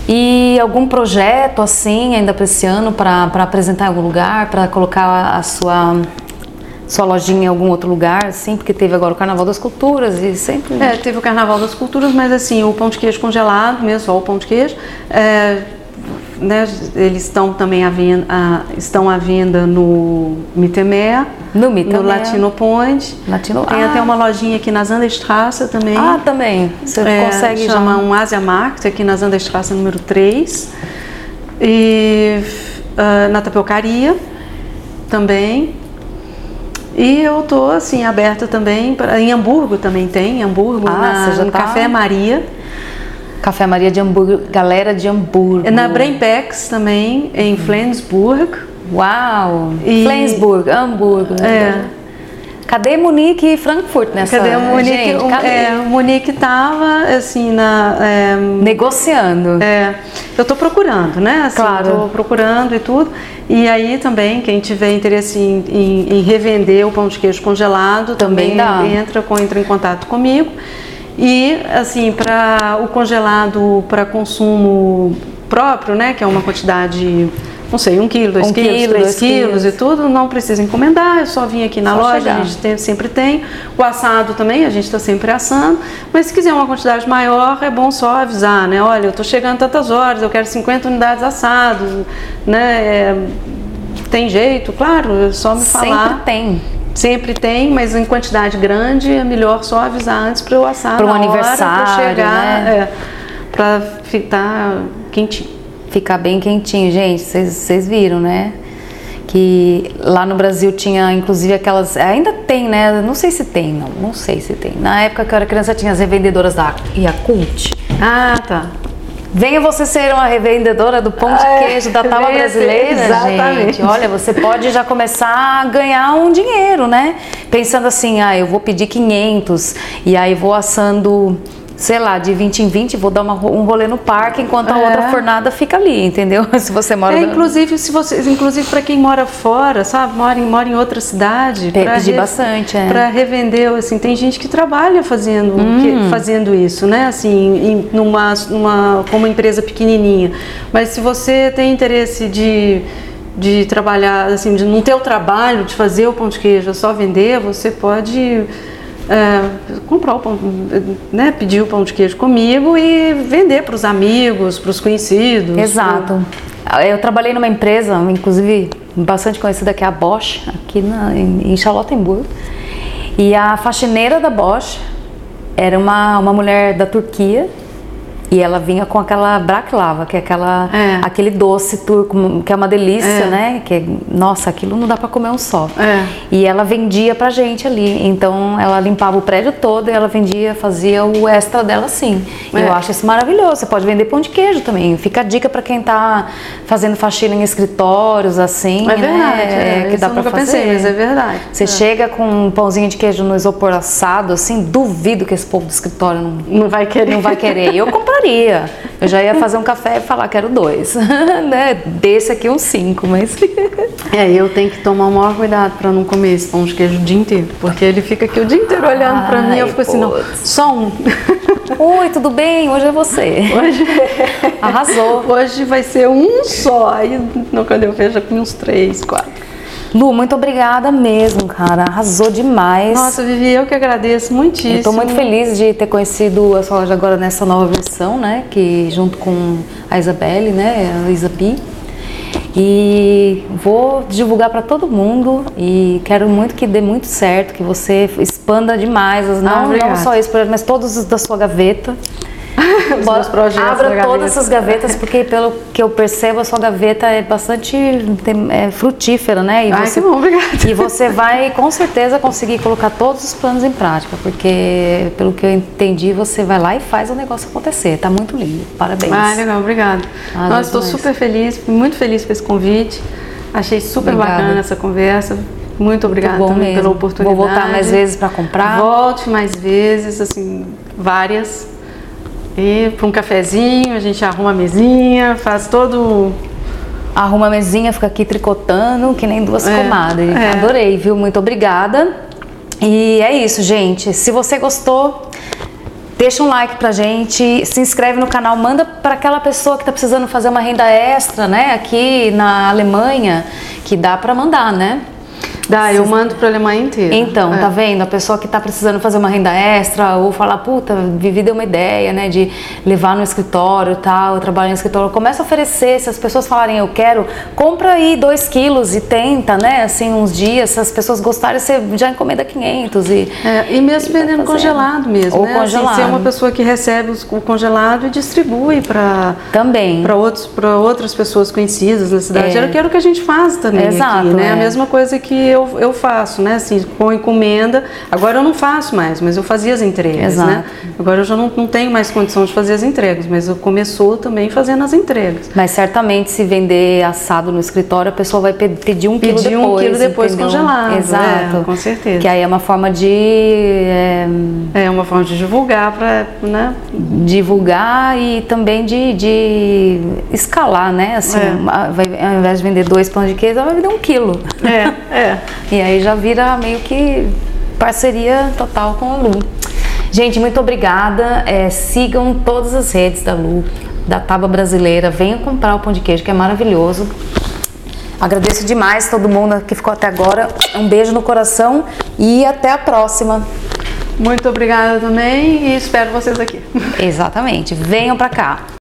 E algum projeto assim, ainda para esse ano, para apresentar em algum lugar, para colocar a sua sua lojinha em algum outro lugar, assim, porque teve agora o Carnaval das Culturas e sempre. É, teve o Carnaval das Culturas, mas assim, o pão de queijo congelado mesmo, só o pão de queijo. É, né, eles estão também à venda, a, estão à venda no Mitemé, no, no Latino Point. Latino, Tem ah. até uma lojinha aqui na Zandestrasse também. Ah, também. Você é, consegue chama já... um Asia Market aqui na Zandestrasse número 3. E uh, na Tapiocaria também. E eu tô assim aberta também para em Hamburgo também tem, em Hamburgo, Ah, na, já no tá- Café Maria. Café Maria de Hamburgo, galera de Hamburgo. Na Brainpex também, em Flensburg. Uau! E- Flensburg, Hamburgo. É. Cadê Munique e Frankfurt nessa? Cadê o Monique? Gente, o- cadê? é, o Monique tava assim na. é, Negociando. é, eu tô procurando, né? Assim, Claro. Tô procurando e tudo. E aí também, quem tiver interesse em, em- em revender o pão de queijo congelado, Também também, dá. entra, com, entra em contato comigo. E assim, para o congelado para consumo próprio, né? Que é uma quantidade, não sei, um quilo, dois Um quilos, quilo, três dois quilos quilos. e tudo, não precisa encomendar, é só vir aqui na Só loja, chegar. a gente tem- sempre tem. O assado também, a gente está sempre assando. Mas se quiser uma quantidade maior, é bom só avisar, né? Olha, eu estou chegando tantas horas, eu quero 50 unidades assados, né? É, tem jeito, claro, é só me falar. Sempre tem. Sempre tem, mas em quantidade grande é melhor só avisar antes para eu assar na hora, aniversário, pra chegar, né? é, para ficar quentinho. Ficar bem quentinho, gente. Vocês viram, né? Que lá no Brasil tinha, inclusive, aquelas. Ainda tem, né? Não sei se tem, não. Não sei se tem. Na época que eu era criança, tinha as revendedoras da Yakult. Ah, tá. Venha você ser uma revendedora do pão de É, queijo da tábua brasileira, exatamente. gente. Olha, você pode já começar a ganhar um dinheiro, né? Pensando assim, ah, eu vou pedir 500 e aí vou assando, sei lá, de 20 em 20, vou dar uma um rolê no parque enquanto a É. outra fornada fica ali, entendeu? Se você mora É, inclusive, se você, inclusive para quem mora fora, sabe, mora em, mora em outra cidade, Pe- pra pedir bastante, é. Para revender, assim, tem gente que trabalha fazendo, Hum. que- fazendo isso, né? Assim, em, numa, numa, como empresa pequenininha. Mas se você tem interesse de de trabalhar, assim, de não ter o trabalho de fazer o pão de queijo, é só vender, você pode é, comprar o pão, né, pedir o pão de queijo comigo e vender para os amigos, para os conhecidos. Exato. Eu trabalhei numa empresa, inclusive bastante conhecida, que é a Bosch, aqui na, em em Charlottenburg. E a faxineira da Bosch era uma, uma mulher da Turquia. E ela vinha com aquela baklava, que é aquela, É. aquele doce turco, que é uma delícia, É. né? Que, é- nossa, aquilo não dá pra comer um só. É. E ela vendia pra gente ali. Então ela limpava o prédio todo e ela vendia, fazia o extra dela assim. E É. eu acho isso maravilhoso. Você pode vender pão de queijo também. Fica a dica pra quem tá fazendo faxina em escritórios assim, É verdade, né? é, que dá nunca fazer. pensei, mas é verdade. Você chega com um pãozinho de queijo no isopor assado, assim, duvido que esse povo do escritório não Não vai querer. não vai querer. Eu compraria. Eu já ia fazer um café e falar, quero dois. né? Desse aqui uns cinco, mas. É, eu tenho que tomar o maior cuidado para não comer esse pão de queijo o dia inteiro, porque ele fica aqui o dia inteiro olhando para mim e eu fico assim, não, putz. só um. Oi, tudo bem? Hoje é você. Hoje, Arrasou. hoje vai ser um só, aí quando eu vejo, eu comi uns três, quatro. Lu, muito obrigada mesmo, cara. Arrasou demais. Nossa, Vivi, eu que agradeço muitíssimo. Tô muito feliz de ter conhecido a sua loja agora nessa nova versão, né? Que junto com a Isabelle, né? A Isabi. E vou divulgar para todo mundo e quero muito que dê muito certo, que você expanda demais, as- não, não obrigada. só esse projeto, mas todos os da sua gaveta. Os meus projetos Abra da todas gaveta. as gavetas, porque pelo que eu percebo, a sua gaveta é bastante tem- é frutífera, né? E Ai, você, que bom, obrigada. E você vai com certeza conseguir colocar todos os planos em prática, porque pelo que eu entendi, você vai lá e faz o negócio acontecer. Tá muito lindo. Parabéns. Ah, legal, obrigada. Ah, Nossa, estou super feliz, muito feliz com esse convite. Achei super Obrigada. bacana essa conversa. Muito obrigada bom também mesmo. pela oportunidade. Vou voltar mais vezes pra comprar. Volte mais vezes, assim, várias. E para um cafezinho, a gente arruma a mesinha, faz todo. Arruma a mesinha, fica aqui tricotando, que nem duas É, comadres. é. Adorei, viu? Muito obrigada. E é isso, gente. Se você gostou, deixa um like pra gente, se inscreve no canal, manda para aquela pessoa que tá precisando fazer uma renda extra, né? Aqui na Alemanha, que dá pra mandar, né? Dá, eu mando para a Alemanha inteira. Então, É. tá vendo? A pessoa que tá precisando fazer uma renda extra ou falar, puta, Vivi deu uma ideia, né, de levar no escritório e tal, eu trabalho no escritório, começa a oferecer, se as pessoas falarem, eu quero, compra aí dois quilos e tenta, né, assim, uns dias, se as pessoas gostarem, você já encomenda 500 e... É, e mesmo vendendo fazendo. congelado mesmo, Ou né? Assim, congelado. ser uma pessoa que recebe o congelado e distribui para Também. para outras pessoas conhecidas na cidade. É. Era que era o que a gente faz também Exato, aqui, né? é. A mesma coisa que eu, eu faço, né? Assim, com encomenda. Agora eu não faço mais, mas eu fazia as entregas, né? Exato. né? Agora eu já não, não tenho mais condição de fazer as entregas, mas eu começou também fazendo as entregas. Mas certamente se vender assado no escritório, a pessoa vai pedir um pedir quilo depois. um quilo depois entendeu? congelado. Exato. É, com certeza. Que aí é uma forma de... É, é uma forma de divulgar para, né? Divulgar e também de, de escalar, né? Assim, é. vai, ao invés de vender dois pães de queijo, ela vai vender um quilo. É, é. e aí já vira meio que parceria total com a Lu. Gente, muito obrigada. É, sigam todas as redes da Lu, da Taba Brasileira. Venham comprar o pão de queijo, que é maravilhoso. Agradeço demais todo mundo que ficou até agora. Um beijo no coração e até a próxima. Muito obrigada também e espero vocês aqui. Exatamente. Venham para cá.